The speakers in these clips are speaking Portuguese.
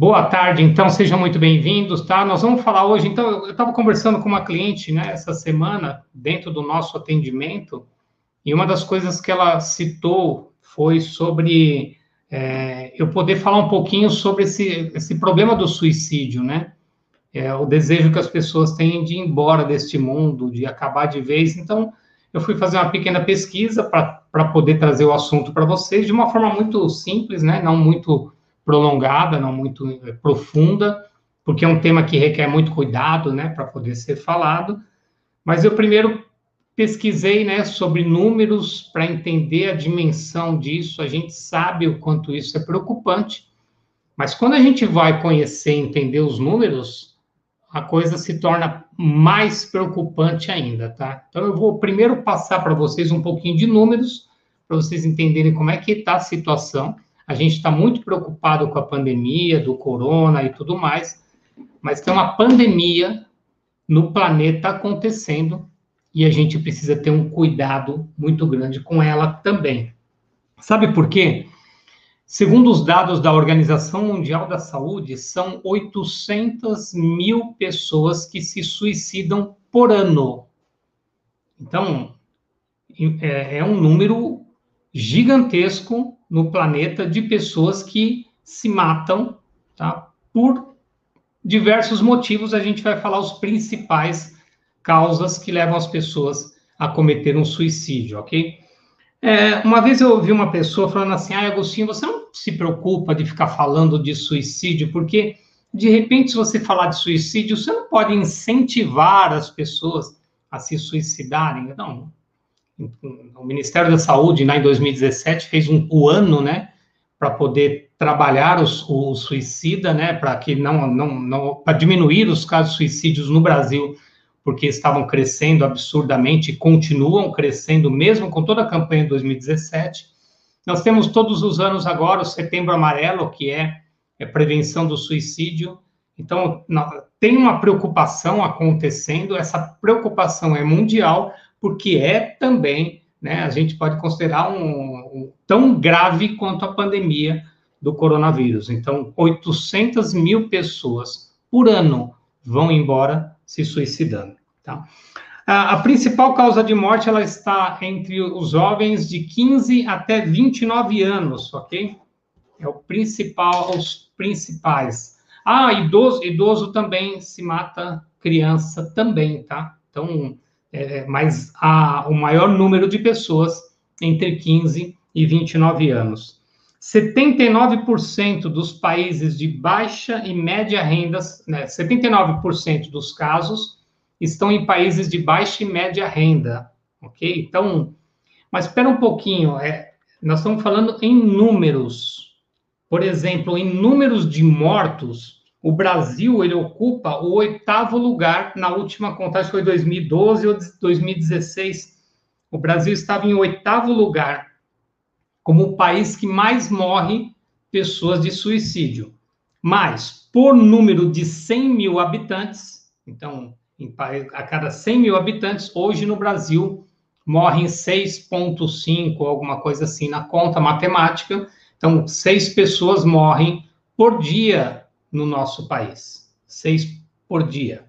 Boa tarde, então sejam muito bem-vindos, tá? Nós vamos falar hoje, então, eu estava conversando com uma cliente, né, essa semana, dentro do nosso atendimento, e uma das coisas que ela citou foi sobre é, eu poder falar um pouquinho sobre esse, esse problema do suicídio, né? É, o desejo que as pessoas têm de ir embora deste mundo, de acabar de vez. Então, eu fui fazer uma pequena pesquisa para poder trazer o assunto para vocês de uma forma muito simples, né? Não muito prolongada, não muito eh, profunda, porque é um tema que requer muito cuidado, né, para poder ser falado. Mas eu primeiro pesquisei, né, sobre números para entender a dimensão disso. A gente sabe o quanto isso é preocupante, mas quando a gente vai conhecer, entender os números, a coisa se torna mais preocupante ainda, tá? Então eu vou primeiro passar para vocês um pouquinho de números para vocês entenderem como é que está a situação a gente está muito preocupado com a pandemia, do corona e tudo mais, mas tem uma pandemia no planeta acontecendo e a gente precisa ter um cuidado muito grande com ela também. Sabe por quê? Segundo os dados da Organização Mundial da Saúde, são 800 mil pessoas que se suicidam por ano. Então, é, é um número gigantesco no planeta de pessoas que se matam, tá? Por diversos motivos, a gente vai falar os principais causas que levam as pessoas a cometer um suicídio, ok? É, uma vez eu ouvi uma pessoa falando assim, ah, Agostinho, você não se preocupa de ficar falando de suicídio, porque de repente, se você falar de suicídio, você não pode incentivar as pessoas a se suicidarem. Não, o Ministério da Saúde, né, em 2017, fez um, o ano, né, para poder trabalhar os, o suicida, né, para que não, não, não para diminuir os casos de suicídios no Brasil, porque estavam crescendo absurdamente e continuam crescendo mesmo com toda a campanha de 2017. Nós temos todos os anos agora o Setembro Amarelo, que é, é prevenção do suicídio. Então, tem uma preocupação acontecendo, essa preocupação é mundial, porque é também, né, a gente pode considerar um, um, tão grave quanto a pandemia do coronavírus. Então, 800 mil pessoas por ano vão embora se suicidando. Tá? A, a principal causa de morte ela está entre os jovens de 15 até 29 anos, ok? É o principal, os principais. Ah, idoso, idoso também se mata, criança também, tá? Então, é, mas há o maior número de pessoas entre 15 e 29 anos. 79% dos países de baixa e média rendas, né, 79% dos casos estão em países de baixa e média renda, ok? Então, mas espera um pouquinho, é, nós estamos falando em números. Por exemplo, em números de mortos, o Brasil ele ocupa o oitavo lugar na última contagem, foi 2012 ou 2016. O Brasil estava em oitavo lugar como o país que mais morre pessoas de suicídio. Mas, por número de 100 mil habitantes, então, a cada 100 mil habitantes, hoje no Brasil morrem 6,5, alguma coisa assim, na conta matemática. Então, seis pessoas morrem por dia no nosso país, seis por dia.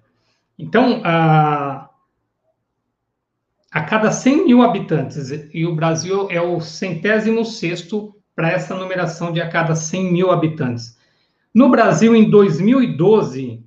Então, a, a cada 100 mil habitantes, e o Brasil é o centésimo sexto para essa numeração de a cada 100 mil habitantes. No Brasil, em 2012,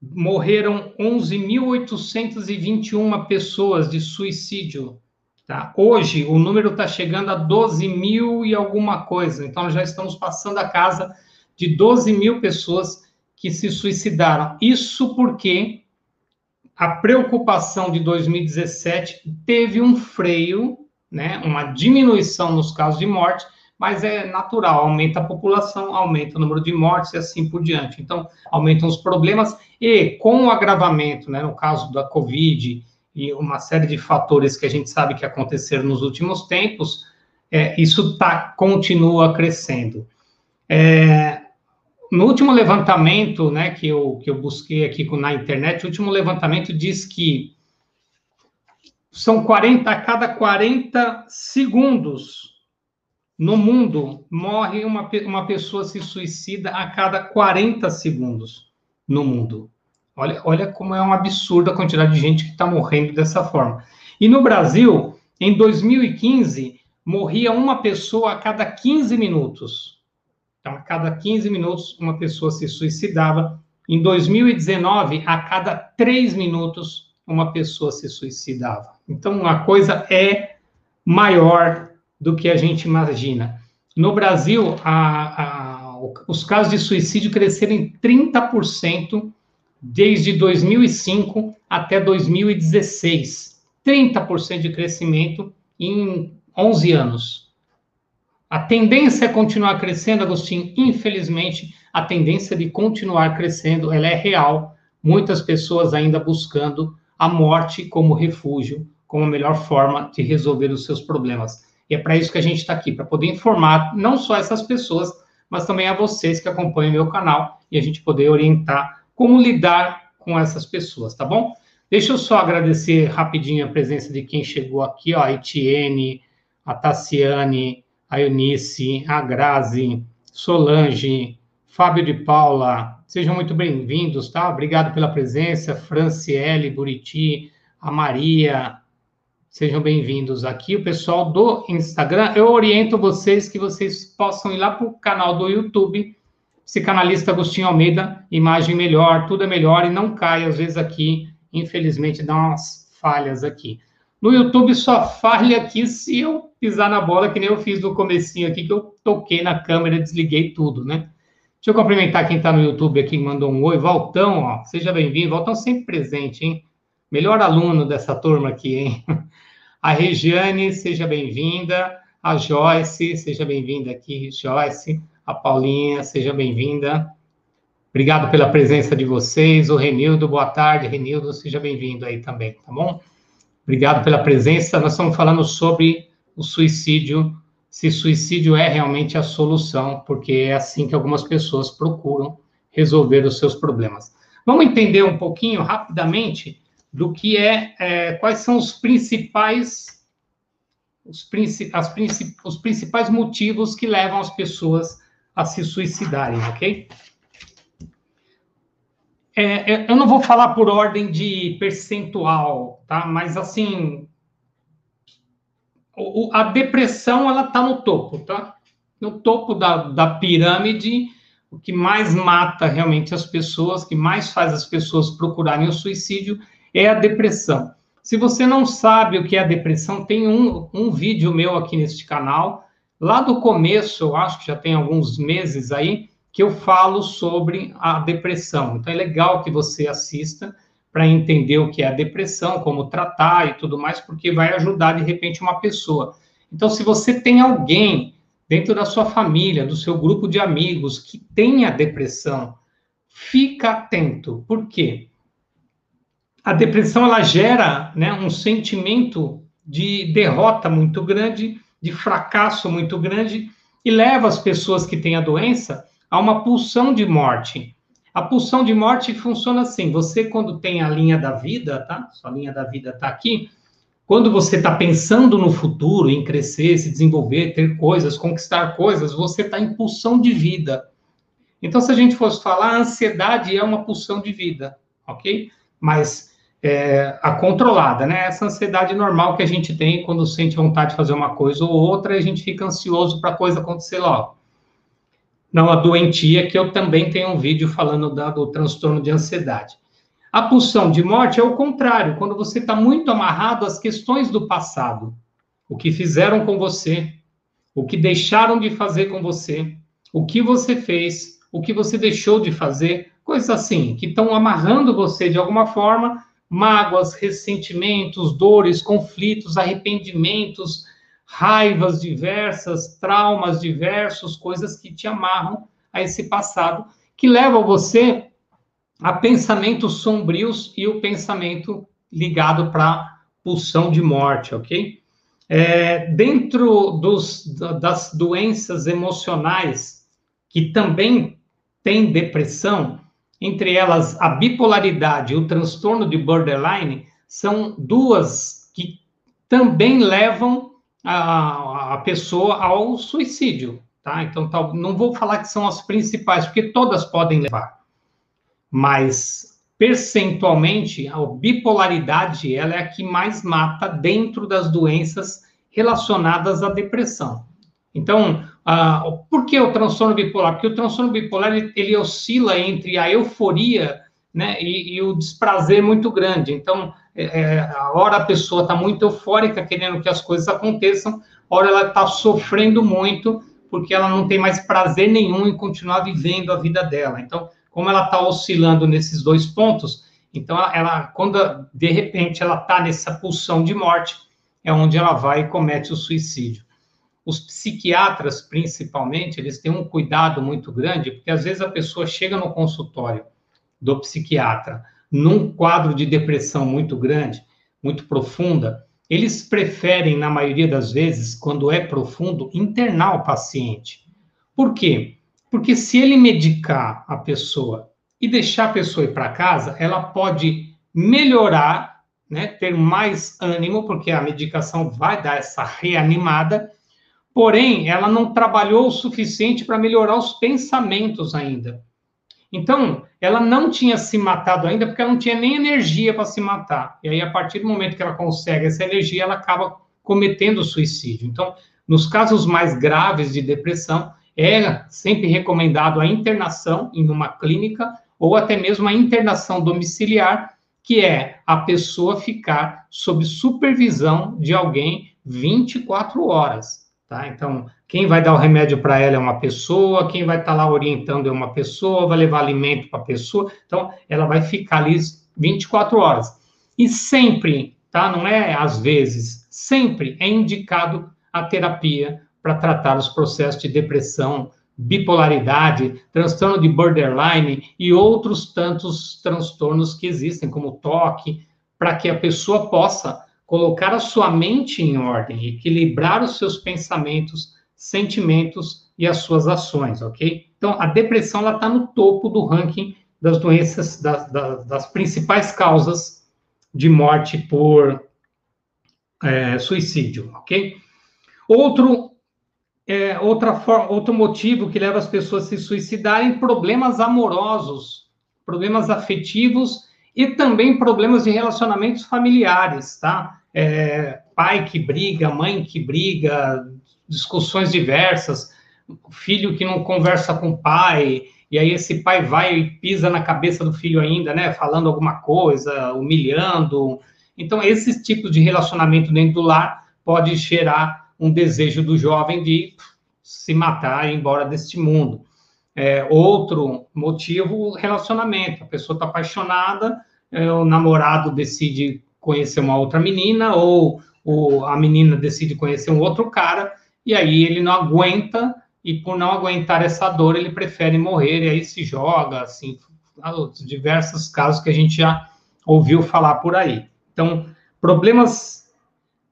morreram 11.821 pessoas de suicídio. Tá? Hoje, o número está chegando a 12 mil e alguma coisa. Então, já estamos passando a casa de 12 mil pessoas que se suicidaram. Isso porque a preocupação de 2017 teve um freio, né, uma diminuição nos casos de morte, mas é natural, aumenta a população, aumenta o número de mortes e assim por diante. Então, aumentam os problemas e com o agravamento, né, no caso da Covid e uma série de fatores que a gente sabe que aconteceram nos últimos tempos, é, isso tá, continua crescendo. É, no último levantamento, né, que eu, que eu busquei aqui na internet, o último levantamento diz que são 40, a cada 40 segundos no mundo, morre uma, uma pessoa se suicida a cada 40 segundos no mundo. Olha, olha como é um absurdo a quantidade de gente que está morrendo dessa forma. E no Brasil, em 2015, morria uma pessoa a cada 15 minutos. Então, a cada 15 minutos, uma pessoa se suicidava. Em 2019, a cada 3 minutos, uma pessoa se suicidava. Então, a coisa é maior do que a gente imagina. No Brasil, a, a, os casos de suicídio cresceram em 30% desde 2005 até 2016. 30% de crescimento em 11 anos. A tendência é continuar crescendo, Agostinho. Infelizmente, a tendência de continuar crescendo, ela é real. Muitas pessoas ainda buscando a morte como refúgio, como a melhor forma de resolver os seus problemas. E é para isso que a gente está aqui, para poder informar não só essas pessoas, mas também a vocês que acompanham meu canal e a gente poder orientar como lidar com essas pessoas, tá bom? Deixa eu só agradecer rapidinho a presença de quem chegou aqui, ó, a Etienne, a Tassiane, a Eunice, a Grazi, Solange, Fábio de Paula, sejam muito bem-vindos, tá? Obrigado pela presença, Franciele, Buriti, a Maria, Sejam bem-vindos aqui. O pessoal do Instagram, eu oriento vocês que vocês possam ir lá para o canal do YouTube, psicanalista Agostinho Almeida, imagem melhor, tudo é melhor e não cai, às vezes aqui, infelizmente, dá umas falhas aqui. No YouTube só falha aqui se eu pisar na bola, que nem eu fiz no comecinho aqui, que eu toquei na câmera, desliguei tudo, né? Deixa eu cumprimentar quem está no YouTube aqui, mandou um oi. Valtão, ó, seja bem-vindo. Valtão sempre presente, hein? Melhor aluno dessa turma aqui, hein? A Regiane, seja bem-vinda. A Joyce, seja bem-vinda aqui, Joyce. A Paulinha, seja bem-vinda. Obrigado pela presença de vocês. O Renildo, boa tarde. Renildo, seja bem-vindo aí também, tá bom? Obrigado pela presença. Nós estamos falando sobre o suicídio, se suicídio é realmente a solução, porque é assim que algumas pessoas procuram resolver os seus problemas. Vamos entender um pouquinho rapidamente do que é, é quais são os principais os, as, os principais motivos que levam as pessoas a se suicidarem, ok? É, eu não vou falar por ordem de percentual, tá? Mas assim, a depressão ela está no topo, tá? No topo da, da pirâmide, o que mais mata realmente as pessoas, que mais faz as pessoas procurarem o suicídio é a depressão. Se você não sabe o que é a depressão, tem um, um vídeo meu aqui neste canal, lá do começo, eu acho que já tem alguns meses aí, que eu falo sobre a depressão. Então é legal que você assista para entender o que é a depressão, como tratar e tudo mais, porque vai ajudar de repente uma pessoa. Então, se você tem alguém dentro da sua família, do seu grupo de amigos que tenha depressão, fica atento. Por quê? a depressão ela gera né, um sentimento de derrota muito grande, de fracasso muito grande, e leva as pessoas que têm a doença a uma pulsão de morte. A pulsão de morte funciona assim: você, quando tem a linha da vida, tá? Sua linha da vida está aqui. Quando você está pensando no futuro, em crescer, se desenvolver, ter coisas, conquistar coisas, você está em pulsão de vida. Então, se a gente fosse falar, a ansiedade é uma pulsão de vida, ok? Mas é, a controlada, né? Essa ansiedade normal que a gente tem quando sente vontade de fazer uma coisa ou outra, a gente fica ansioso para a coisa acontecer logo. Não a doentia, que eu também tenho um vídeo falando da, do transtorno de ansiedade. A pulsão de morte é o contrário, quando você está muito amarrado às questões do passado. O que fizeram com você, o que deixaram de fazer com você, o que você fez, o que você deixou de fazer, coisas assim, que estão amarrando você de alguma forma mágoas, ressentimentos, dores, conflitos, arrependimentos, raivas diversas, traumas diversos, coisas que te amarram a esse passado, que levam você a pensamentos sombrios e o pensamento ligado para pulsão de morte, ok? É, dentro dos, das doenças emocionais que também tem depressão, entre elas a bipolaridade e o transtorno de borderline, são duas que também levam a, a pessoa ao suicídio, tá? Então, tá, não vou falar que são as principais, porque todas podem levar, mas percentualmente a bipolaridade ela é a que mais mata dentro das doenças relacionadas à depressão. Então, ah, por que o transtorno bipolar? Porque o transtorno bipolar ele, ele oscila entre a euforia né, e, e, o desprazer muito grande. Então, é, é a hora a pessoa está muito eufórica, querendo que as coisas aconteçam, a hora ela está sofrendo muito, porque ela não tem mais prazer nenhum em continuar vivendo a vida dela. Então, como ela está oscilando nesses dois pontos, então ela, ela quando de repente ela está nessa pulsão de morte, é onde ela vai e comete o suicídio os psiquiatras, principalmente, eles têm um cuidado muito grande, porque às vezes a pessoa chega no consultório do psiquiatra num quadro de depressão muito grande, muito profunda, eles preferem, na maioria das vezes, quando é profundo, internar o paciente. Por quê? Porque se ele medicar a pessoa e deixar a pessoa ir para casa, ela pode melhorar, né, ter mais ânimo, porque a medicação vai dar essa reanimada, Porém, ela não trabalhou o suficiente para melhorar os pensamentos ainda. Então, ela não tinha se matado ainda porque ela não tinha nem energia para se matar. E aí, a partir do momento que ela consegue essa energia, ela acaba cometendo suicídio. Então, nos casos mais graves de depressão, é sempre recomendado a internação em uma clínica ou até mesmo a internação domiciliar, que é a pessoa ficar sob supervisão de alguém 24 horas. Tá? Então, quem vai dar o remédio para ela é uma pessoa, quem vai estar tá lá orientando é uma pessoa, vai levar alimento para a pessoa. Então, ela vai ficar ali 24 horas. E sempre, tá? Não é às vezes, sempre é indicado a terapia para tratar os processos de depressão, bipolaridade, transtorno de borderline e outros tantos transtornos que existem, como toque, para que a pessoa possa colocar a sua mente em ordem, equilibrar os seus pensamentos, sentimentos e as suas ações, ok? Então, a depressão está no topo do ranking das doenças, das, das, das principais causas de morte por é, suicídio, ok? Outro, é, outra forma, outro motivo que leva as pessoas a se suicidarem, problemas amorosos, problemas afetivos e também problemas de relacionamentos familiares, tá? é, pai que briga, mãe que briga, discussões diversas, filho que não conversa com o pai, e aí esse pai vai e pisa na cabeça do filho ainda, né, falando alguma coisa, humilhando. Então, esses tipos de relacionamento dentro do lar pode gerar um desejo do jovem de se matar e ir embora deste mundo. É, outro motivo, relacionamento. A pessoa está apaixonada, é, o namorado decide conhecer uma outra menina, ou, ou a menina decide conhecer um outro cara, e aí ele não aguenta, e por não aguentar essa dor, ele prefere morrer, e aí se joga, assim, diversos casos que a gente já ouviu falar por aí. Então, problemas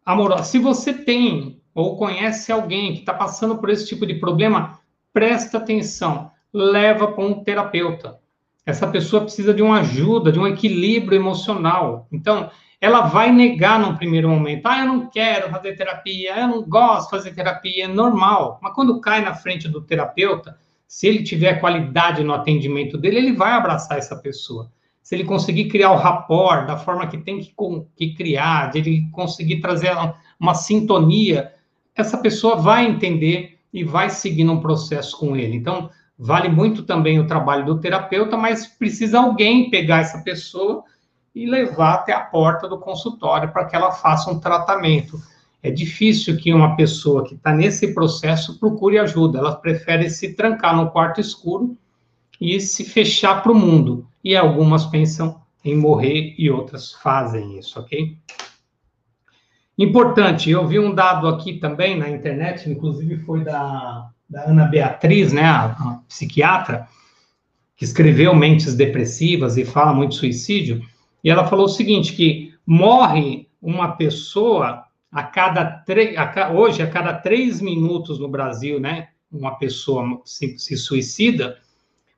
amorosos. Se você tem ou conhece alguém que está passando por esse tipo de problema, presta atenção, leva para um terapeuta. Essa pessoa precisa de uma ajuda, de um equilíbrio emocional. Então, ela vai negar no primeiro momento. Ah, eu não quero fazer terapia, eu não gosto de fazer terapia, é normal. Mas quando cai na frente do terapeuta, se ele tiver qualidade no atendimento dele, ele vai abraçar essa pessoa. Se ele conseguir criar o rapport da forma que tem que, que criar, de ele conseguir trazer uma sintonia, essa pessoa vai entender e vai seguir um processo com ele. Então, vale muito também o trabalho do terapeuta, mas precisa alguém pegar essa pessoa e levar até a porta do consultório para que ela faça um tratamento. É difícil que uma pessoa que está nesse processo procure ajuda, ela prefere se trancar no quarto escuro e se fechar para o mundo. E algumas pensam em morrer e outras fazem isso, ok? Importante, eu vi um dado aqui também na internet, inclusive foi da, da Ana Beatriz, né, a, a psiquiatra, que escreveu Mentes Depressivas e fala muito suicídio, e ela falou o seguinte, que morre uma pessoa a cada três, hoje, a cada três minutos no Brasil, né, uma pessoa se, se suicida,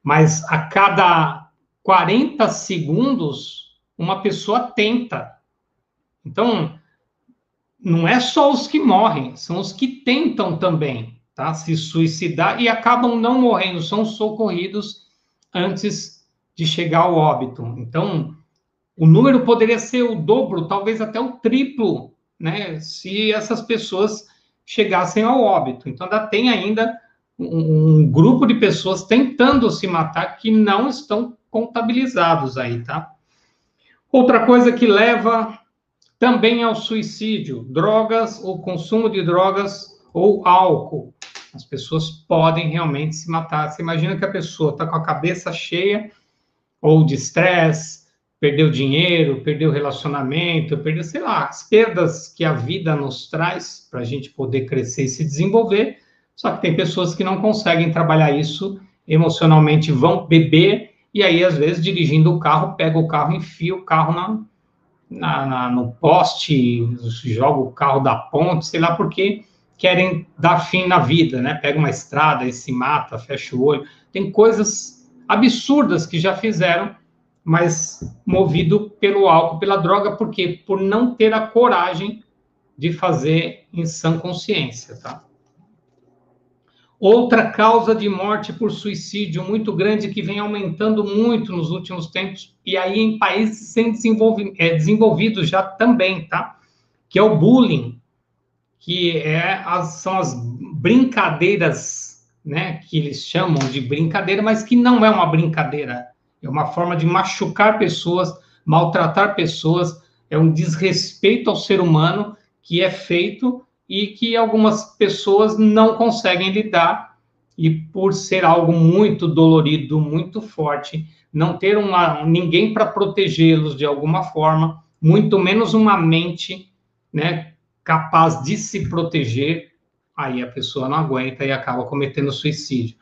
mas a cada 40 segundos, uma pessoa tenta. Então, não é só os que morrem, são os que tentam também, tá? Se suicidar e acabam não morrendo, são socorridos antes de chegar ao óbito. Então, o número poderia ser o dobro, talvez até o triplo, né? Se essas pessoas chegassem ao óbito. Então, ainda tem ainda um, um grupo de pessoas tentando se matar que não estão contabilizados aí, tá? Outra coisa que leva também ao suicídio, drogas ou consumo de drogas ou álcool. As pessoas podem realmente se matar. Você imagina que a pessoa está com a cabeça cheia ou de estresse, perdeu dinheiro, perdeu relacionamento, perdeu, sei lá, as perdas que a vida nos traz para a gente poder crescer e se desenvolver. Só que tem pessoas que não conseguem trabalhar isso emocionalmente, vão beber e aí, às vezes, dirigindo o carro, pega o carro, enfia o carro na, na, na, no poste, joga o carro da ponte, sei lá porque querem dar fim na vida, né? Pega uma estrada e se mata, fecha o olho. Tem coisas absurdas que já fizeram, mas movido pelo álcool, pela droga, por quê? Por não ter a coragem de fazer em sã consciência, tá? Outra causa de morte por suicídio muito grande que vem aumentando muito nos últimos tempos, e aí em países sem é, desenvolvidos já também, tá? Que é o bullying, que é as, são as brincadeiras, né? Que eles chamam de brincadeira, mas que não é uma brincadeira, é uma forma de machucar pessoas, maltratar pessoas, é um desrespeito ao ser humano que é feito e que algumas pessoas não conseguem lidar e por ser algo muito dolorido, muito forte, não ter uma, ninguém para protegê-los de alguma forma, muito menos uma mente, né, capaz de se proteger, aí a pessoa não aguenta e acaba cometendo suicídio.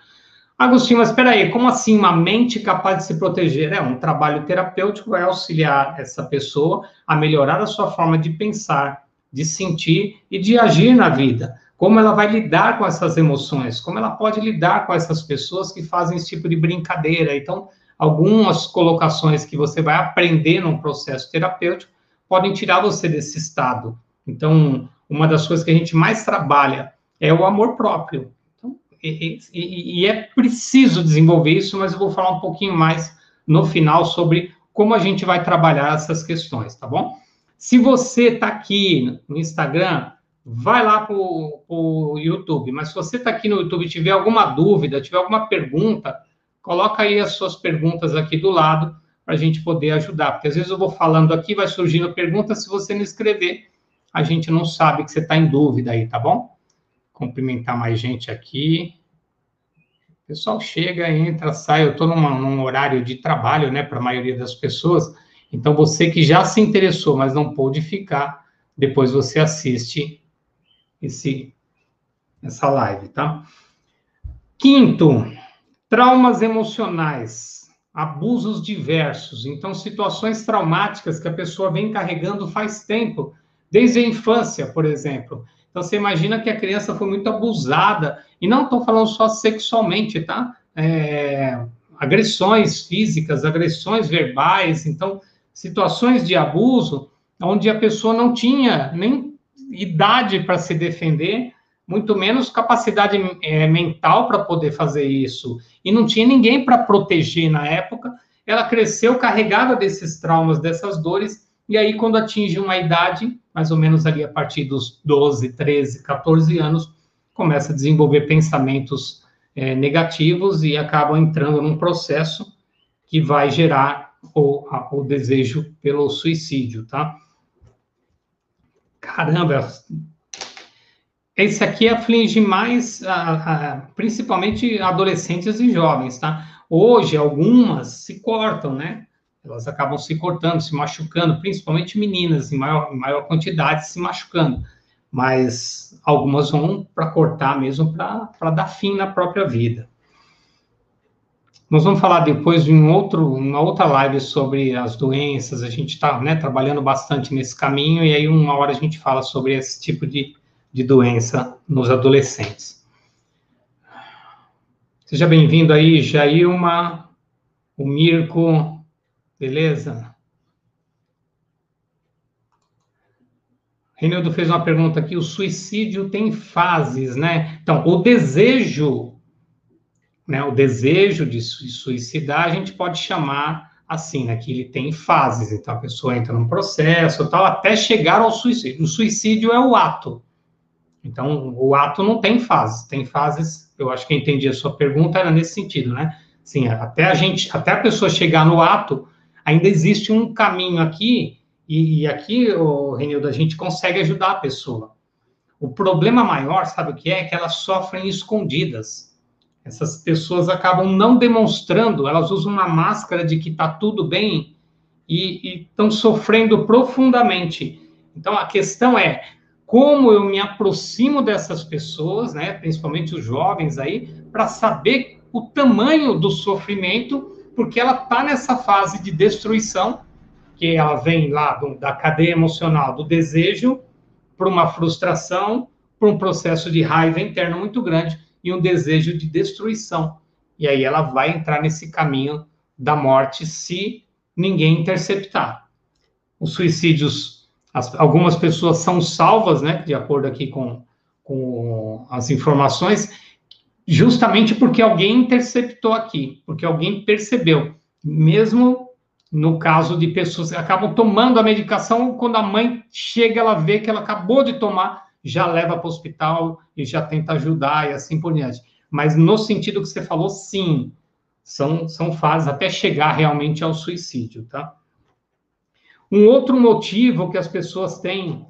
Agostinho, mas espera aí, como assim uma mente capaz de se proteger? É um trabalho terapêutico vai auxiliar essa pessoa a melhorar a sua forma de pensar, de sentir e de agir na vida. Como ela vai lidar com essas emoções, como ela pode lidar com essas pessoas que fazem esse tipo de brincadeira. Então, algumas colocações que você vai aprender num processo terapêutico podem tirar você desse estado. Então, uma das coisas que a gente mais trabalha é o amor próprio. E, e é preciso desenvolver isso, mas eu vou falar um pouquinho mais no final sobre como a gente vai trabalhar essas questões, tá bom? Se você está aqui no Instagram, vai lá para o YouTube. Mas se você está aqui no YouTube e tiver alguma dúvida, tiver alguma pergunta, coloca aí as suas perguntas aqui do lado para a gente poder ajudar. Porque às vezes eu vou falando aqui, vai surgindo pergunta, se você não escrever, a gente não sabe que você está em dúvida aí, tá bom? Cumprimentar mais gente aqui. O pessoal chega, entra, sai. Eu estou num horário de trabalho, né, para a maioria das pessoas. Então, você que já se interessou, mas não pôde ficar, depois você assiste esse, essa live, tá? Quinto, traumas emocionais, abusos diversos. Então, situações traumáticas que a pessoa vem carregando faz tempo, desde a infância, por exemplo. Então, você imagina que a criança foi muito abusada, e não estou falando só sexualmente, tá? É, agressões físicas, agressões verbais. Então, situações de abuso onde a pessoa não tinha nem idade para se defender, muito menos capacidade é, mental para poder fazer isso, e não tinha ninguém para proteger na época. Ela cresceu carregada desses traumas, dessas dores, e aí, quando atinge uma idade, mais ou menos ali a partir dos 12, 13, 14 anos, começa a desenvolver pensamentos é, negativos e acaba entrando num processo que vai gerar o, a, o desejo pelo suicídio, tá? Caramba, esse aqui aflige mais, a, a, principalmente adolescentes e jovens, tá? Hoje, algumas se cortam, né? Elas acabam se cortando, se machucando, principalmente meninas, em maior, em maior quantidade, se machucando. Mas algumas vão para cortar mesmo, para dar fim na própria vida. Nós vamos falar depois de um outro, uma outra live sobre as doenças. A gente está né, trabalhando bastante nesse caminho, e aí uma hora a gente fala sobre esse tipo de, de doença nos adolescentes. Seja bem-vindo aí, Jailma, o Mirko, beleza? Reinaldo fez uma pergunta aqui: o suicídio tem fases, né? Então, o desejo né, o desejo de suicidar, a gente pode chamar assim, né, que ele tem fases, então a pessoa entra num processo tal, até chegar ao suicídio. O suicídio é o ato. Então, o ato não tem fases, tem fases, eu acho que eu entendi a sua pergunta, era nesse sentido, né? Sim, até a gente, até a pessoa chegar no ato, ainda existe um caminho aqui, e, e aqui, o Renildo, a gente consegue ajudar a pessoa. O problema maior, sabe o que é? É que elas sofrem escondidas essas pessoas acabam não demonstrando, elas usam uma máscara de que está tudo bem e estão sofrendo profundamente. Então a questão é como eu me aproximo dessas pessoas, né, principalmente os jovens aí, para saber o tamanho do sofrimento, porque ela está nessa fase de destruição, que ela vem lá do, da cadeia emocional do desejo para uma frustração, para um processo de raiva interna muito grande e um desejo de destruição. E aí ela vai entrar nesse caminho da morte se ninguém interceptar. Os suicídios, as, algumas pessoas são salvas, né, de acordo aqui com, com as informações, justamente porque alguém interceptou aqui, porque alguém percebeu. Mesmo no caso de pessoas que acabam tomando a medicação, quando a mãe chega, ela vê que ela acabou de tomar, já leva para o hospital e já tenta ajudar e assim por diante. Mas no sentido que você falou, sim, são, são fases até chegar realmente ao suicídio, tá? Um outro motivo que as pessoas têm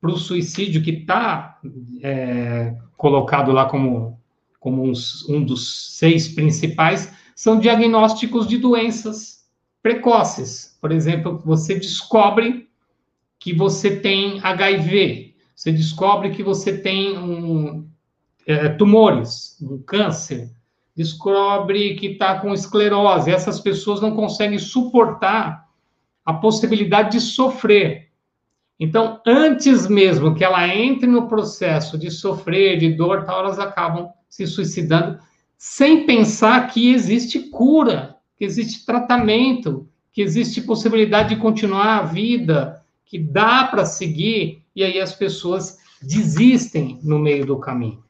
para o suicídio, que está é, colocado lá como, como um, dos seis principais, são diagnósticos de doenças precoces. Por exemplo, você descobre que você tem HIV, você descobre que você tem um, é, tumores, um câncer, descobre que está com esclerose. Essas pessoas não conseguem suportar a possibilidade de sofrer. Então, antes mesmo que ela entre no processo de sofrer, de dor, tal, elas acabam se suicidando, sem pensar que existe cura, que existe tratamento, que existe possibilidade de continuar a vida, que dá para seguir e aí as pessoas desistem no meio do caminho.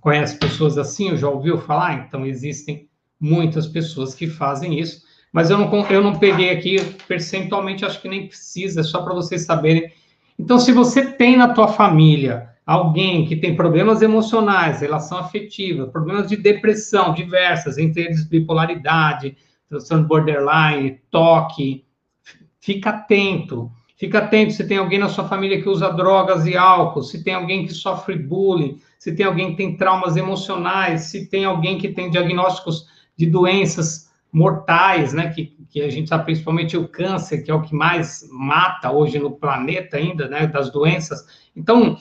Conhece pessoas assim? Já ouviu falar? Então, existem muitas pessoas que fazem isso, mas eu não, eu não peguei aqui percentualmente, acho que nem precisa, é só para vocês saberem. Então, se você tem na tua família alguém que tem problemas emocionais, relação afetiva, problemas de depressão diversas, entre eles bipolaridade, transtorno borderline, toque, fica atento. Fica atento se tem alguém na sua família que usa drogas e álcool, se tem alguém que sofre bullying, se tem alguém que tem traumas emocionais, se tem alguém que tem diagnósticos de doenças mortais, né? Que, que a gente sabe principalmente o câncer, que é o que mais mata hoje no planeta ainda, né? Das doenças. Então,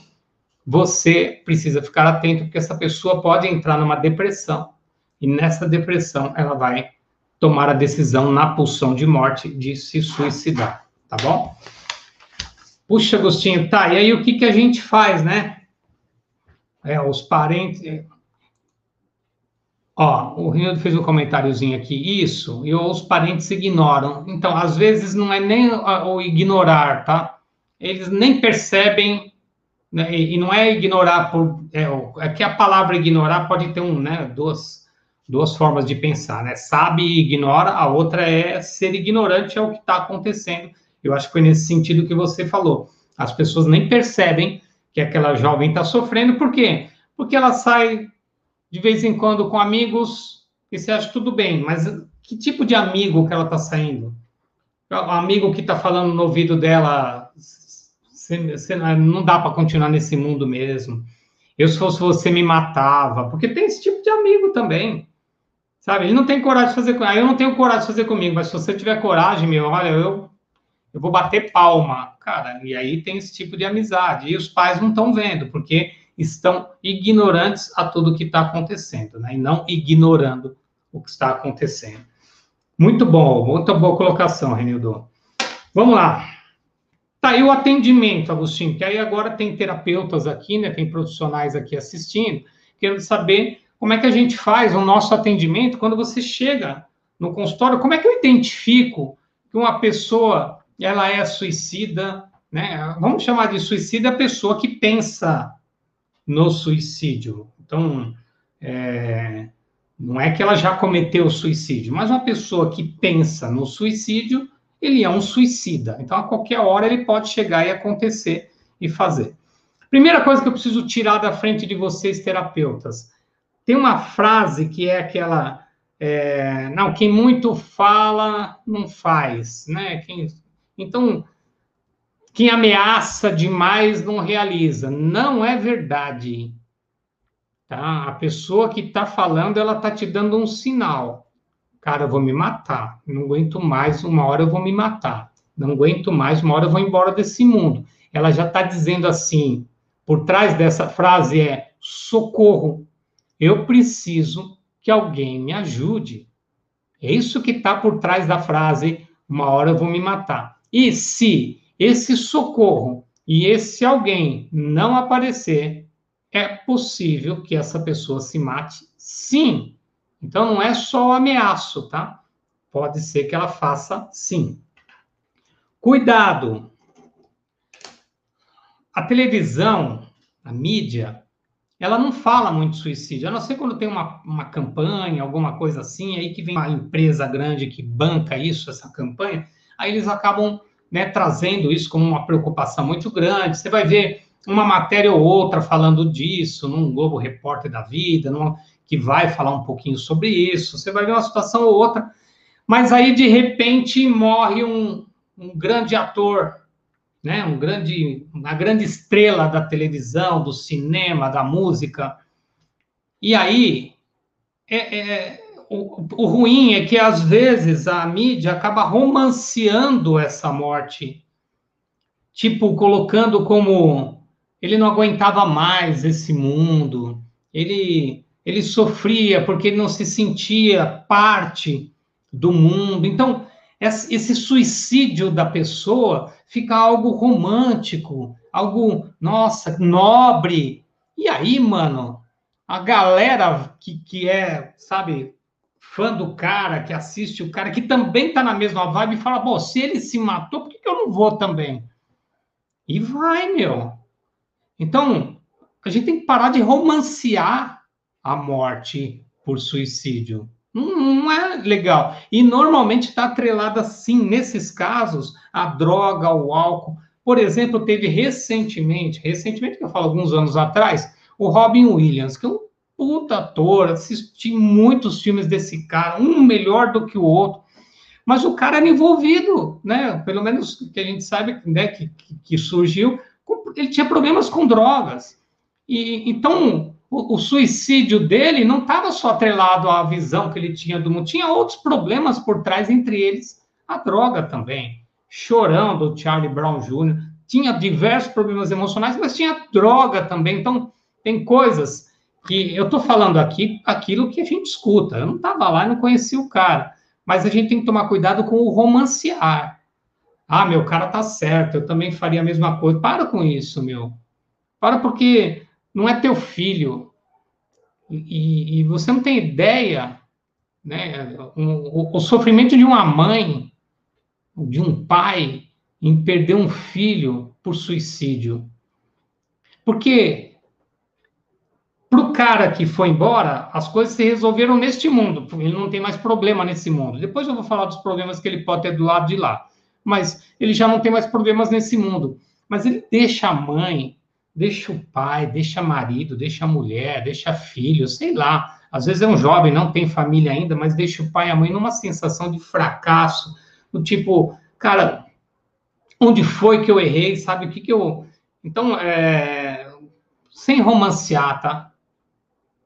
você precisa ficar atento, porque essa pessoa pode entrar numa depressão, e nessa depressão ela vai tomar a decisão na pulsão de morte de se suicidar, tá bom? Puxa, Agostinho, tá, e aí o que, que a gente faz, né? É, os parentes. É. Ó, o Rinaldo fez um comentáriozinho aqui, isso, e os parentes ignoram. Então, às vezes não é nem o ignorar, tá? Eles nem percebem, né? e não é ignorar por. É, é que a palavra ignorar pode ter um, né, duas, duas formas de pensar, né? Sabe e ignora, a outra é ser ignorante é o que está acontecendo eu acho que foi nesse sentido que você falou. As pessoas nem percebem que aquela jovem está sofrendo, por quê? Porque ela sai de vez em quando com amigos e você acha tudo bem, mas que tipo de amigo que ela está saindo? O amigo que está falando no ouvido dela, você, não dá para continuar nesse mundo mesmo. Eu, se fosse você, me matava, porque tem esse tipo de amigo também. Sabe? Ele não tem coragem de fazer. Aí eu não tenho coragem de fazer comigo, mas se você tiver coragem, meu, olha, eu, eu vou bater palma. Cara, e aí tem esse tipo de amizade. E os pais não estão vendo, porque estão ignorantes a tudo que está acontecendo, né? E não ignorando o que está acontecendo. Muito bom, muito boa colocação, Renildo. Vamos lá. Tá aí o atendimento, Agostinho, que aí agora tem terapeutas aqui, né? Tem profissionais aqui assistindo, querendo saber como é que a gente faz o nosso atendimento quando você chega no consultório, como é que eu identifico que uma pessoa ela é suicida, né? Vamos chamar de suicida a pessoa que pensa no suicídio. Então, é, não é que ela já cometeu suicídio, mas uma pessoa que pensa no suicídio, ele é um suicida. Então, a qualquer hora, ele pode chegar e acontecer e fazer. Primeira coisa que eu preciso tirar da frente de vocês, terapeutas. Tem uma frase que é aquela. É, não, quem muito fala, não faz. Né? Quem, então, quem ameaça demais não realiza. Não é verdade. Tá? A pessoa que está falando, ela está te dando um sinal. Cara, eu vou me matar. Não aguento mais, uma hora eu vou me matar. Não aguento mais, uma hora eu vou embora desse mundo. Ela já está dizendo assim, por trás dessa frase é socorro. Eu preciso que alguém me ajude. É isso que está por trás da frase, uma hora eu vou me matar. E se esse socorro e esse alguém não aparecer, é possível que essa pessoa se mate, sim. Então não é só o ameaço, tá? Pode ser que ela faça sim. Cuidado. A televisão, a mídia, ela não fala muito suicídio, a não ser quando tem uma, uma campanha, alguma coisa assim, aí que vem uma empresa grande que banca isso, essa campanha, aí eles acabam né, trazendo isso como uma preocupação muito grande. Você vai ver uma matéria ou outra falando disso, num Globo Repórter da Vida, que vai falar um pouquinho sobre isso, você vai ver uma situação ou outra, mas aí de repente morre um, um grande ator, né, um grande, uma grande estrela da televisão, do cinema, da música, e aí é, é, o, ruim é que às vezes a mídia acaba romanceando essa morte, tipo colocando como ele não aguentava mais esse mundo, ele, ele sofria porque ele não se sentia parte do mundo. Então, esse suicídio da pessoa fica algo romântico, algo, nossa, nobre. E aí, mano, a galera que, que é, sabe, fã do cara, que assiste o cara, que também tá na mesma vibe, fala, bom, se ele se matou, por que, eu não vou também? E vai, meu. Então, a gente tem que parar de romancear a morte por suicídio. Não, é legal. E normalmente está atrelada, sim, nesses casos, a droga, ao álcool. Por exemplo, teve recentemente, recentemente, eu falo alguns anos atrás, o Robin Williams, que é um puta ator, assisti muitos filmes desse cara, um melhor do que o outro, mas o cara era envolvido, né? Pelo menos que a gente sabe né, que, que, que surgiu ele tinha problemas com drogas. E então o, o suicídio dele não estava só atrelado à visão que ele tinha do mundo, tinha outros problemas por trás, entre eles a droga também. Chorão do Charlie Brown Jr. tinha diversos problemas emocionais, mas tinha droga também. Então tem coisas que eu estou falando aqui aquilo que a gente escuta. Eu não estava lá não conhecia o cara, mas a gente tem que tomar cuidado com o romancear. Ah, meu cara tá certo, eu também faria a mesma coisa. Para com isso, meu. Para porque não é teu filho. E, e você não tem ideia, né? O, o, sofrimento de uma mãe, de um pai, em perder um filho por suicídio. Porque para o cara que foi embora, as coisas se resolveram neste mundo. Ele não tem mais problema nesse mundo. Depois eu vou falar dos problemas que ele pode ter do lado de lá mas ele já não tem mais problemas nesse mundo. Mas ele deixa a mãe, deixa o pai, deixa marido, deixa mulher, deixa filho, sei lá. Às vezes é um jovem, não tem família ainda, mas deixa o pai e a mãe numa sensação de fracasso, do tipo, cara, onde foi que eu errei, sabe o que que eu... Então, é... sem romancear, tá?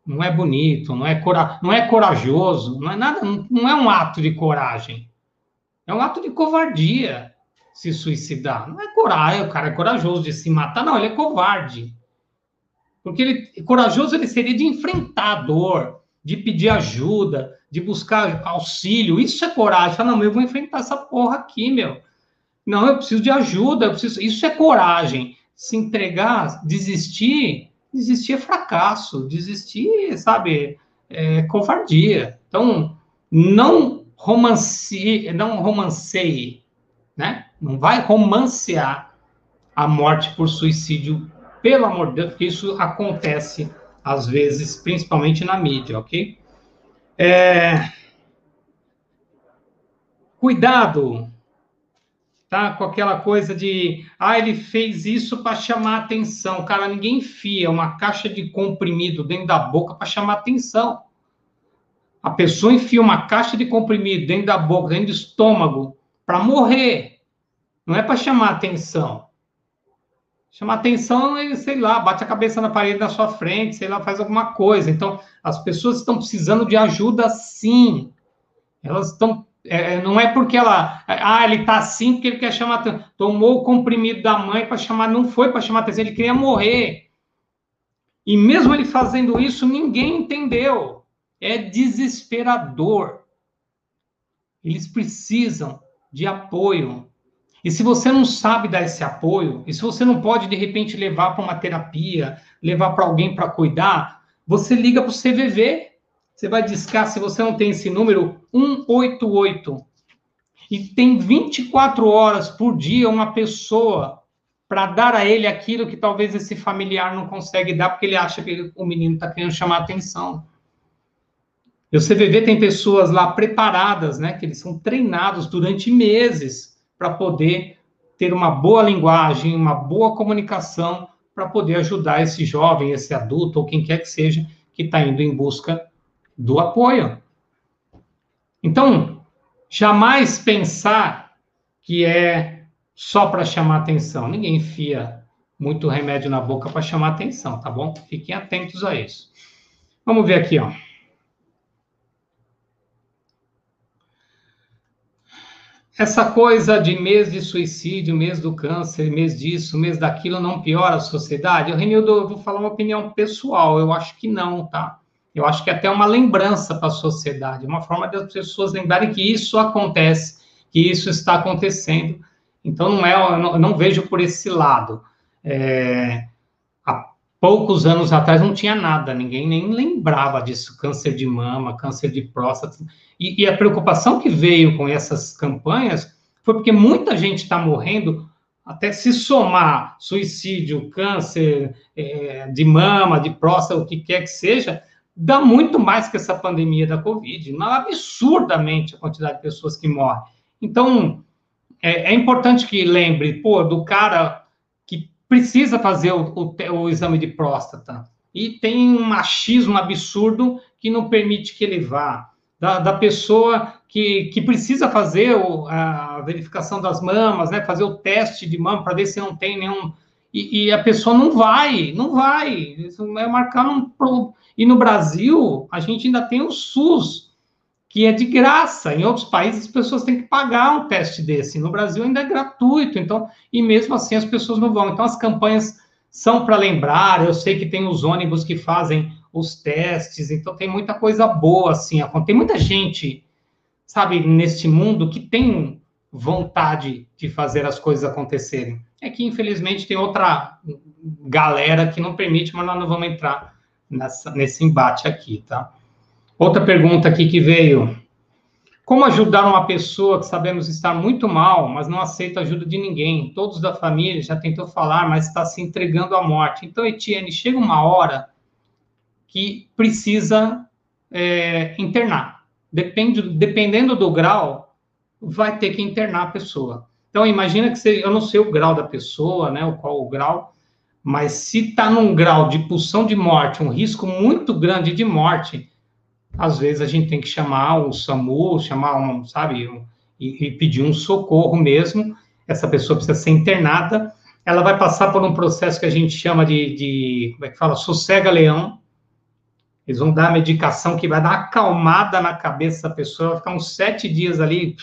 Não é bonito, não é, cora não é corajoso, não é nada, não é um ato de coragem. É um ato de covardia se suicidar. Não é coragem, o cara é corajoso de se matar, não, ele é covarde. Porque ele corajoso ele seria de enfrentar a dor, de pedir ajuda, de buscar auxílio. Isso é coragem. Fala, não, eu vou enfrentar essa porra aqui, meu. Não, eu preciso de ajuda, eu preciso. Isso é coragem. Se entregar, desistir, desistir é fracasso, desistir, sabe, é covardia. Então, não romance, não romanceie, né? Não vai romancear a morte por suicídio, pelo amor de Deus, porque isso acontece às vezes, principalmente na mídia, ok? É... Cuidado, tá? Com aquela coisa de, ah, ele fez isso para chamar atenção. Cara, ninguém enfia uma caixa de comprimido dentro da boca para chamar atenção. A pessoa enfia uma caixa de comprimido dentro da boca, dentro do estômago, para morrer. Não é para chamar atenção. Chamar atenção e, sei lá, bate a cabeça na parede da sua frente, sei lá, faz alguma coisa. Então, as pessoas estão precisando de ajuda sim. Elas estão. É, não é porque ela. Ah, ele está assim porque ele quer chamar. Tomou o comprimido da mãe para chamar. Não foi para chamar atenção, ele queria morrer. E mesmo ele fazendo isso, ninguém entendeu. É desesperador. Eles precisam de apoio. E se você não sabe dar esse apoio, e se você não pode, de repente, levar para uma terapia, levar para alguém para cuidar, você liga para o CVV. Você vai discar, se você não tem esse número, 188. E tem 24 horas por dia uma pessoa para dar a ele aquilo que talvez esse familiar não consegue dar, porque ele acha que o menino está querendo chamar atenção. E o CVV tem pessoas lá preparadas, né, que eles são treinados durante meses para poder ter uma boa linguagem, uma boa comunicação, para poder ajudar esse jovem, esse adulto, ou quem quer que seja, que está indo em busca do apoio. Então, jamais pensar que é só para chamar atenção. Ninguém enfia muito remédio na boca para chamar atenção, tá bom? Fiquem atentos a isso. Vamos ver aqui, ó. essa coisa de mês de suicídio, mês do câncer, mês disso, mês daquilo, não piora a sociedade? Eu, Renildo, eu vou falar uma opinião pessoal, eu acho que não, tá? Eu acho que até uma lembrança para a sociedade, uma forma das pessoas lembrarem que isso acontece, que isso está acontecendo. Então, não é, eu não, eu não vejo por esse lado. É, há poucos anos atrás não tinha nada, ninguém nem lembrava disso, câncer de mama, câncer de próstata. E, e a preocupação que veio com essas campanhas foi porque muita gente está morrendo, até se somar suicídio, câncer é, de mama, de próstata, o que quer que seja, dá muito mais que essa pandemia da Covid, não, absurdamente a quantidade de pessoas que morrem. Então, é, é importante que lembre, pô, do cara que precisa fazer o, o, o exame de próstata e tem um machismo absurdo que não permite que ele vá da, da pessoa que, que precisa fazer o, a verificação das mamas, né, fazer o teste de mama para ver se não tem nenhum. E, e, a pessoa não vai, não vai. Isso é marcar num. E no Brasil, a gente ainda tem o SUS, que é de graça. Em outros países, as pessoas têm que pagar um teste desse. No Brasil, ainda é gratuito. Então, e mesmo assim, as pessoas não vão. Então, as campanhas são para lembrar. Eu sei que tem os ônibus que fazem os testes, então tem muita coisa boa, assim, tem muita gente, sabe, neste mundo que tem vontade de fazer as coisas acontecerem. É que, infelizmente, tem outra galera que não permite, mas nós não vamos entrar nessa, nesse embate aqui, tá? Outra pergunta aqui que veio. Como ajudar uma pessoa que sabemos estar muito mal, mas não aceita ajuda de ninguém? Todos da família já tentou falar, mas está se entregando à morte. Então, Etienne, chega uma hora que precisa é, internar. Depende, dependendo do grau, vai ter que internar a pessoa. Então, imagina que você, eu não sei o grau da pessoa, né, o qual o grau, mas se está num grau de pulsão de morte, um risco muito grande de morte, às vezes a gente tem que chamar o SAMU, chamar um, sabe, um, e, e, pedir um socorro mesmo. Essa pessoa precisa ser internada. Ela vai passar por um processo que a gente chama de, de como é que fala, sossega-leão, Eles vão dar a medicação que vai dar acalmada na cabeça da pessoa, vai ficar uns sete dias ali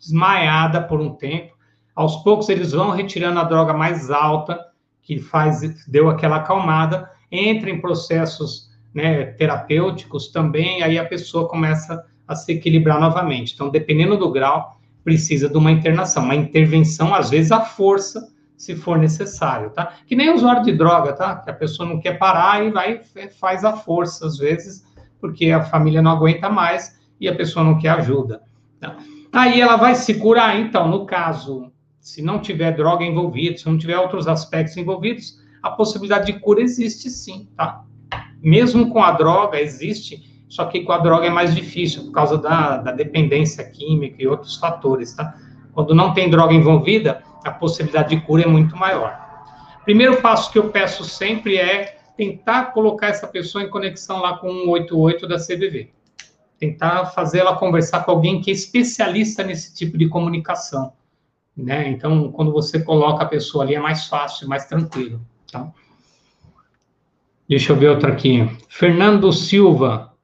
desmaiada por um tempo. Aos poucos eles vão retirando a droga mais alta, que faz deu aquela acalmada, entra em processos né, terapêuticos também, aí a pessoa começa a se equilibrar novamente. Então, dependendo do grau, precisa de uma internação, uma intervenção, às vezes, à força, se for necessário, tá? Que nem usuário de droga, tá? Que a pessoa não quer parar e vai faz a força, às vezes, porque a família não aguenta mais e a pessoa não quer ajuda. Tá? Aí ela vai se curar, então, no caso, se não tiver droga envolvida, se não tiver outros aspectos envolvidos, a possibilidade de cura existe sim, tá? Mesmo com a droga, existe, só que com a droga é mais difícil, por causa da, da dependência química e outros fatores, tá? Quando não tem droga envolvida, a possibilidade de cura é muito maior. Primeiro passo que eu peço sempre é tentar colocar essa pessoa em conexão lá com o 188 da CVV. Tentar fazer ela conversar com alguém que é especialista nesse tipo de comunicação. Né? Então, quando você coloca a pessoa ali, é mais fácil, mais tranquilo. Tá? Deixa eu ver outra aqui. Fernando Silva.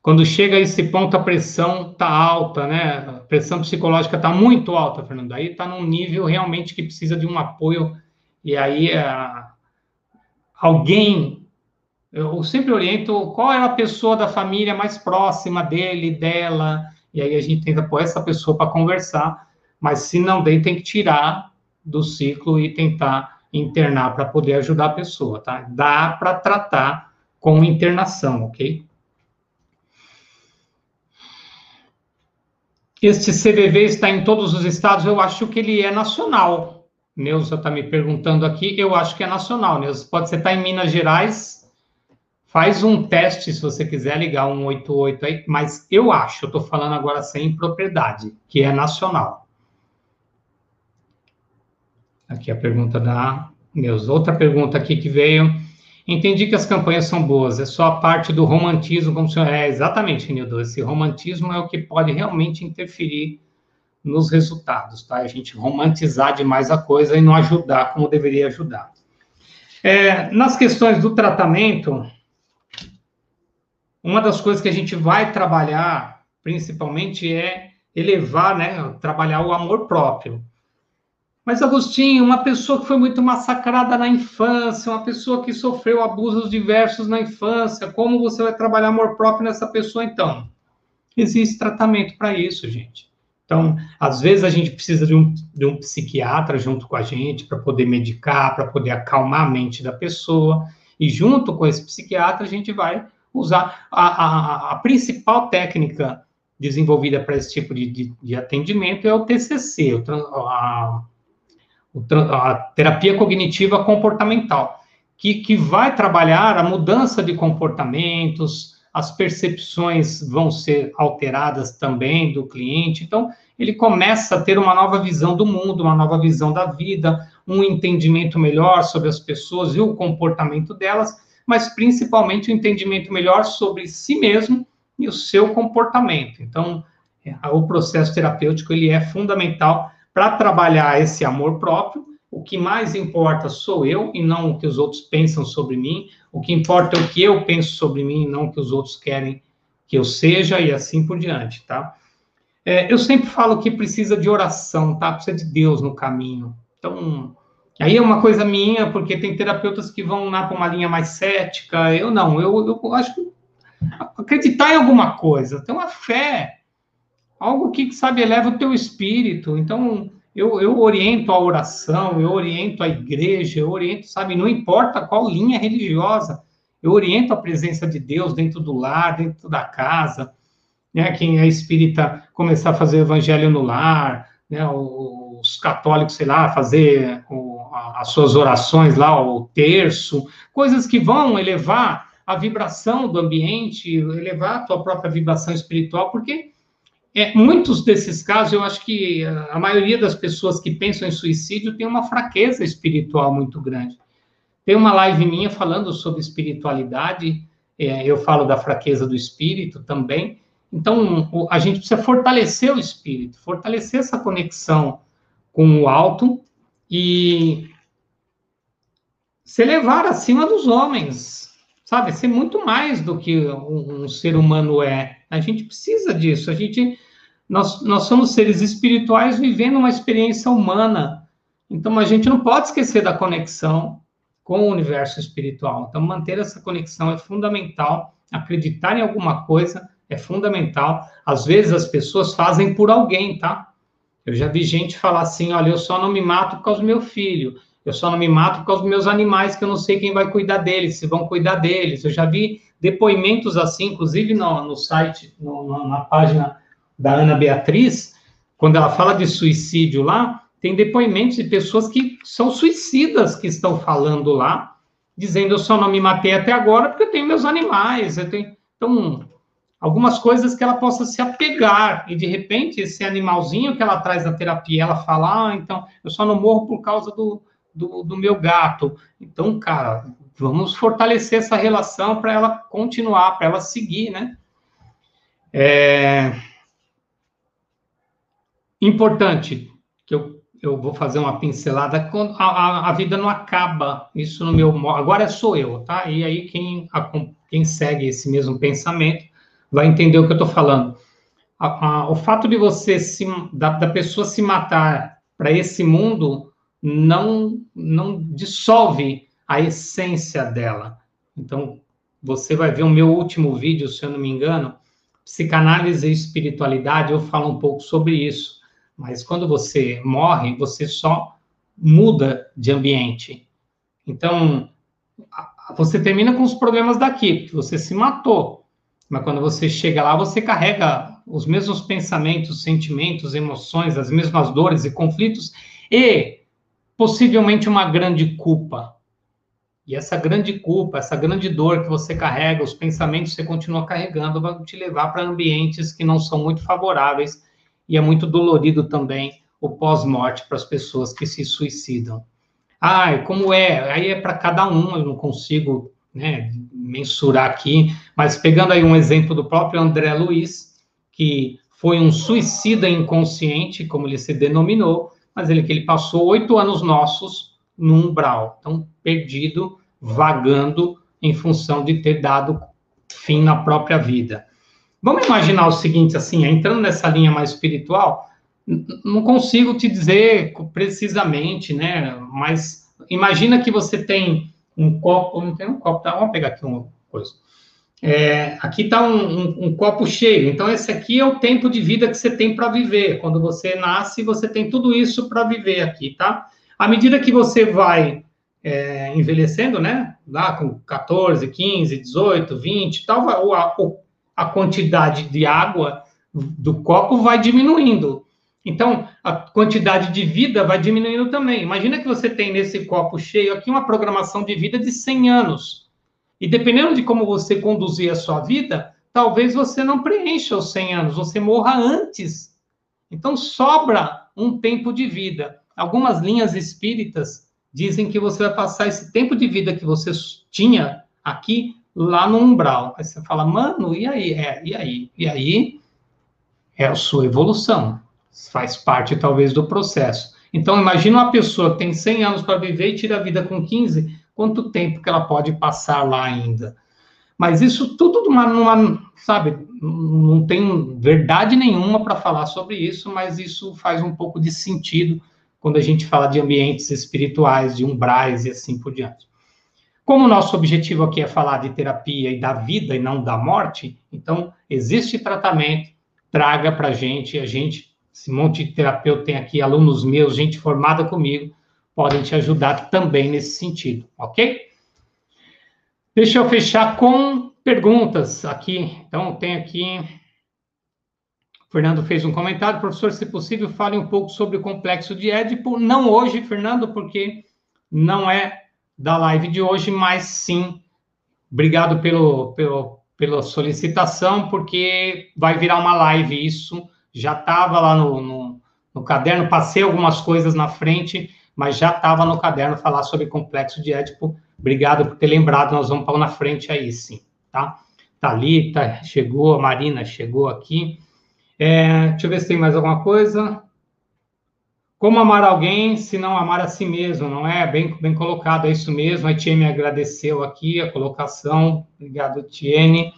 Quando chega a esse ponto, a pressão está alta, né? A pressão psicológica está muito alta, Fernando. Aí está num nível realmente que precisa de um apoio. E aí, é, alguém. Eu sempre oriento qual é a pessoa da família mais próxima dele, dela. E aí a gente tenta pôr essa pessoa para conversar. Mas se não tem, tem que tirar do ciclo e tentar internar para poder ajudar a pessoa, tá? Dá para tratar com internação, ok? Este CVV está em todos os estados? Eu acho que ele é nacional. Neuza está me perguntando aqui. Eu acho que é nacional, Neuza. Pode ser estar tá em Minas Gerais. Faz um teste se você quiser ligar um 88 aí. Mas eu acho, eu estou falando agora sem propriedade, que é nacional. Aqui a pergunta da Neuza. Outra pergunta aqui que veio. Entendi que as campanhas são boas, é só a parte do romantismo, como o senhor... É, exatamente, Nildo, esse romantismo é o que pode realmente interferir nos resultados, tá? A gente romantizar demais a coisa e não ajudar como deveria ajudar. É, nas questões do tratamento, uma das coisas que a gente vai trabalhar, principalmente, é elevar, né, trabalhar o amor próprio. Mas, Agostinho, uma pessoa que foi muito massacrada na infância, uma pessoa que sofreu abusos diversos na infância, como você vai trabalhar amor próprio nessa pessoa, então? Existe tratamento para isso, gente. Então, às vezes a gente precisa de um, de um psiquiatra junto com a gente para poder medicar, para poder acalmar a mente da pessoa. E junto com esse psiquiatra, a gente vai usar a, a, a principal técnica desenvolvida para esse tipo de, de, de, atendimento é o TCC, o, a, a terapia cognitiva comportamental, que, que vai trabalhar a mudança de comportamentos, as percepções vão ser alteradas também do cliente. Então, ele começa a ter uma nova visão do mundo, uma nova visão da vida, um entendimento melhor sobre as pessoas e o comportamento delas, mas principalmente um entendimento melhor sobre si mesmo e o seu comportamento. Então, é, o processo terapêutico ele é fundamental para trabalhar esse amor próprio, o que mais importa sou eu e não o que os outros pensam sobre mim. O que importa é o que eu penso sobre mim e não o que os outros querem que eu seja e assim por diante, tá? É, eu sempre falo que precisa de oração, tá? Precisa de Deus no caminho. Então, aí é uma coisa minha, porque tem terapeutas que vão lá para uma linha mais cética. Eu não, eu, eu acho que acreditar em alguma coisa, ter uma fé, algo que, sabe, eleva o teu espírito. Então, eu, eu oriento a oração, eu oriento a igreja, eu oriento, sabe, não importa qual linha religiosa, eu oriento a presença de Deus dentro do lar, dentro da casa, né, quem é espírita começar a fazer evangelho no lar, né, os católicos, sei lá, fazer as suas orações lá, o terço, coisas que vão elevar a vibração do ambiente, elevar a tua própria vibração espiritual, porque é, muitos desses casos, eu acho que a maioria das pessoas que pensam em suicídio tem uma fraqueza espiritual muito grande. Tem uma live minha falando sobre espiritualidade, é, eu falo da fraqueza do espírito também. Então, a gente precisa fortalecer o espírito, fortalecer essa conexão com o alto e se elevar acima dos homens, sabe? Ser muito mais do que um, um ser humano é. A gente precisa disso. A gente, nós, nós somos seres espirituais vivendo uma experiência humana. Então a gente não pode esquecer da conexão com o universo espiritual. Então manter essa conexão é fundamental. Acreditar em alguma coisa é fundamental. Às vezes as pessoas fazem por alguém, tá? Eu já vi gente falar assim: olha, eu só não me mato por causa do meu filho, eu só não me mato por causa dos meus animais, que eu não sei quem vai cuidar deles, se vão cuidar deles. Eu já vi depoimentos assim, inclusive no, no site, no, na página da Ana Beatriz, quando ela fala de suicídio lá, tem depoimentos de pessoas que são suicidas que estão falando lá, dizendo eu só não me matei até agora porque eu tenho meus animais, eu tenho. Então, algumas coisas que ela possa se apegar, e de repente esse animalzinho que ela traz na terapia, ela fala, ah, então, eu só não morro por causa do, do, do meu gato. Então, cara, vamos fortalecer essa relação para ela continuar, para ela seguir, né? É... Importante, que eu, eu vou fazer uma pincelada, a, a, a vida não acaba, isso no meu... Agora sou eu, tá? E aí quem, quem segue esse mesmo pensamento vai entender o que eu estou falando. A, o fato de você se, da, da pessoa se matar para esse mundo não não dissolve a essência dela. Então, você vai ver o meu último vídeo, se eu não me engano, psicanálise e espiritualidade, eu falo um pouco sobre isso. Mas quando você morre, você só muda de ambiente. Então, você termina com os problemas daqui, porque você se matou. Mas quando você chega lá, você carrega os mesmos pensamentos, sentimentos, emoções, as mesmas dores e conflitos e possivelmente uma grande culpa. E essa grande culpa, essa grande dor que você carrega, os pensamentos que você continua carregando, vão te levar para ambientes que não são muito favoráveis e é muito dolorido também o pós-morte para as pessoas que se suicidam. Ah, como é? Aí é para cada um, eu não consigo né, mensurar aqui, mas pegando aí um exemplo do próprio André Luiz, que foi um suicida inconsciente, como ele se denominou, mas ele que ele passou oito anos nossos no umbral, então perdido, vagando em função de ter dado fim na própria vida. Vamos imaginar o seguinte, assim, entrando nessa linha mais espiritual, não consigo te dizer precisamente, né? Mas imagina que você tem um copo, não tem um copo, tá? Vamos pegar aqui uma coisa. É, aqui está um, um, um, copo cheio. Então, esse aqui é o tempo de vida que você tem para viver. Quando você nasce, você tem tudo isso para viver aqui, tá? À medida que você vai é, envelhecendo, né? Lá com 14, 15, 18, 20 tal, a, a quantidade de água do copo vai diminuindo. Então, a quantidade de vida vai diminuindo também. Imagina que você tem nesse copo cheio aqui uma programação de vida de 100 anos. E dependendo de como você conduzir a sua vida, talvez você não preencha os 100 anos, você morra antes. Então, sobra um tempo de vida. Algumas linhas espíritas dizem que você vai passar esse tempo de vida que você tinha aqui lá no umbral. Aí você fala, mano, e aí? É, e aí? E aí é a sua evolução faz parte talvez do processo. Então, imagina uma pessoa que tem 100 anos para viver e tira a vida com 15, quanto tempo que ela pode passar lá ainda? Mas isso tudo numa, numa sabe, não tem verdade nenhuma para falar sobre isso, mas isso faz um pouco de sentido quando a gente fala de ambientes espirituais, de umbrais e assim por diante. Como o nosso objetivo aqui é falar de terapia e da vida e não da morte, então existe tratamento, traga para a gente, a gente esse monte de terapeuta tem aqui, alunos meus, gente formada comigo, podem te ajudar também nesse sentido, ok? Deixa eu fechar com perguntas aqui. Então, tem aqui. O Fernando fez um comentário. Professor, se possível, fale um pouco sobre o complexo de Édipo. Não hoje, Fernando, porque não é da live de hoje, mas sim. Obrigado pelo, pelo, pela solicitação, porque vai virar uma live isso já estava lá no, no, no, caderno, passei algumas coisas na frente, mas já estava no caderno falar sobre complexo de Édipo. Obrigado por ter lembrado, nós vamos pôr na frente aí sim, tá? Thalita chegou, a Marina chegou aqui. É, deixa eu ver se tem mais alguma coisa. Como amar alguém se não amar a si mesmo, não é? Bem, bem colocado, é isso mesmo. A Tiene agradeceu aqui a colocação. Obrigado, Tiene.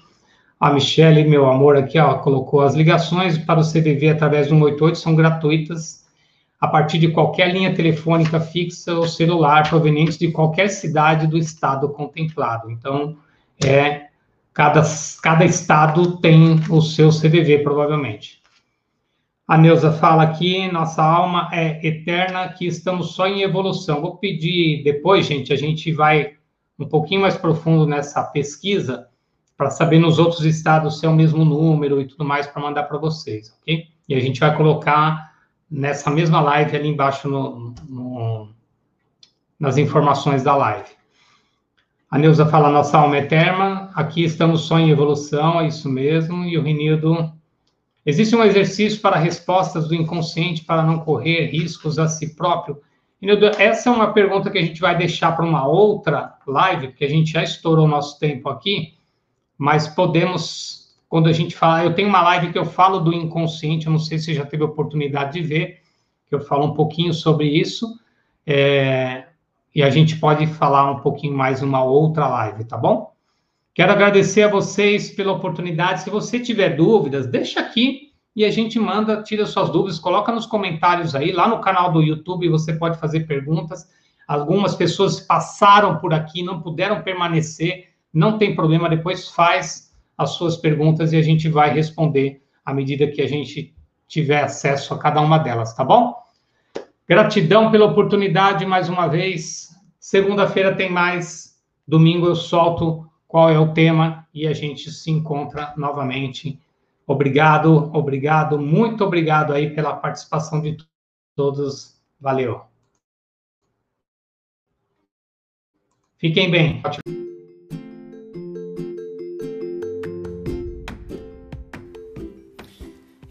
A Michelle, meu amor, aqui, ó, colocou as ligações para o CVV através do 188 são gratuitas a partir de qualquer linha telefônica fixa ou celular provenientes de qualquer cidade do estado contemplado. Então, é cada, cada estado tem o seu CVV, provavelmente. A Neuza fala aqui, nossa alma é eterna, que estamos só em evolução. Vou pedir depois, gente, a gente vai um pouquinho mais profundo nessa pesquisa para saber nos outros estados se é o mesmo número e tudo mais para mandar para vocês, ok? E a gente vai colocar nessa mesma live ali embaixo no, no, nas informações da live. A Neuza fala, nossa alma é eterna, aqui estamos só em evolução, é isso mesmo, e o Renildo Existe um exercício para respostas do inconsciente para não correr riscos a si próprio? Essa é uma pergunta que a gente vai deixar para uma outra live, porque a gente já estourou o nosso tempo aqui, mas podemos, quando a gente fala, eu tenho uma live que eu falo do inconsciente, eu não sei se você já teve oportunidade de ver, que eu falo um pouquinho sobre isso, é, e a gente pode falar um pouquinho mais numa outra live, tá bom? Quero agradecer a vocês pela oportunidade. Se você tiver dúvidas, deixa aqui e a gente manda, tira suas dúvidas, coloca nos comentários aí, lá no canal do YouTube você pode fazer perguntas. Algumas pessoas passaram por aqui, não puderam permanecer, não tem problema, depois faz as suas perguntas e a gente vai responder à medida que a gente tiver acesso a cada uma delas, tá bom? Gratidão pela oportunidade mais uma vez. Segunda-feira tem mais. Domingo eu solto qual é o tema e a gente se encontra novamente. Obrigado, obrigado, muito obrigado aí pela participação de todos. Valeu. Fiquem bem.